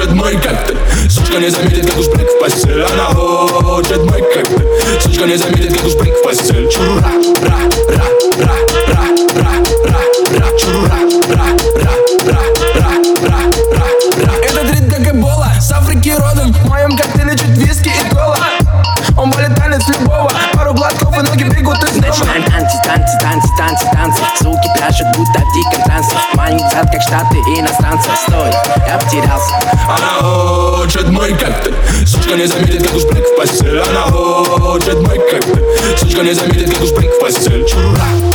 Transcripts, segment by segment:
хочет мой коктейль Сучка не заметит, как уж прыг в постель Она хочет мой коктейль Сучка не заметит, как уж прыг в постель Чура, ра, ра, ра, ра, ра, ра, ра Чура, ра, ра, ра, ра, ра, ра, ра Этот рит как Эбола, с Африки родом В моем коктейле чуть виски и кола Он болит танец любого Пару глотков и ноги бегут из дома Танцы, танцы, танцы, танцы, танцы Звуки пляшут, будто в диком трансе Маленький зад, как штаты иностранцев Стой, я потерялся она хочет мой коктейль Сучка не заметит, как уж прыг в постель Она хочет мой коктейль Сучка не заметит, как уж прыг в постель Чура,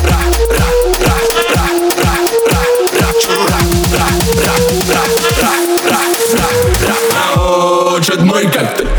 ра, ра, ра, ра, ра, ра, ра Чура, ра, ра, ра, ра, ра, ра, ра Она хочет мой коктейль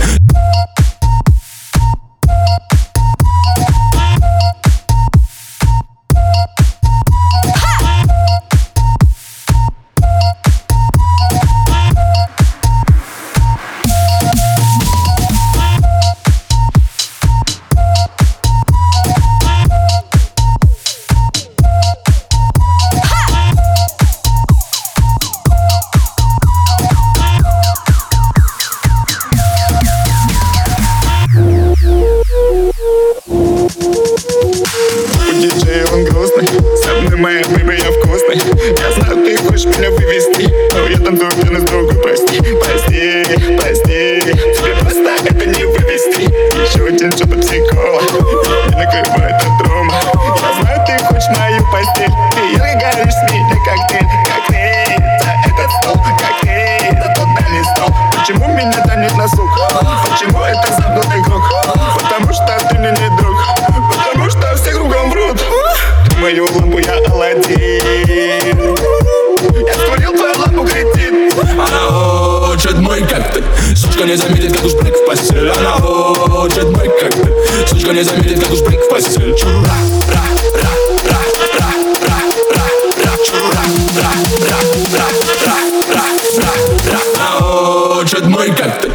Моей бэйбой я вкусный. Я знаю, ты хочешь меня вывести Но я танцую пьяный с другой, прости Прости, прости. Тебе просто это не вывести хочет мой коктейль Сучка не заметит, как уж брик в постель Она хочет мой коктейль Сучка не заметит, как уж брик в постель Чура, ра, ра, ра, ра, ра, ра, ра, чура, ра, ра, ра, ра, ра, ра, ра, она хочет мой коктейль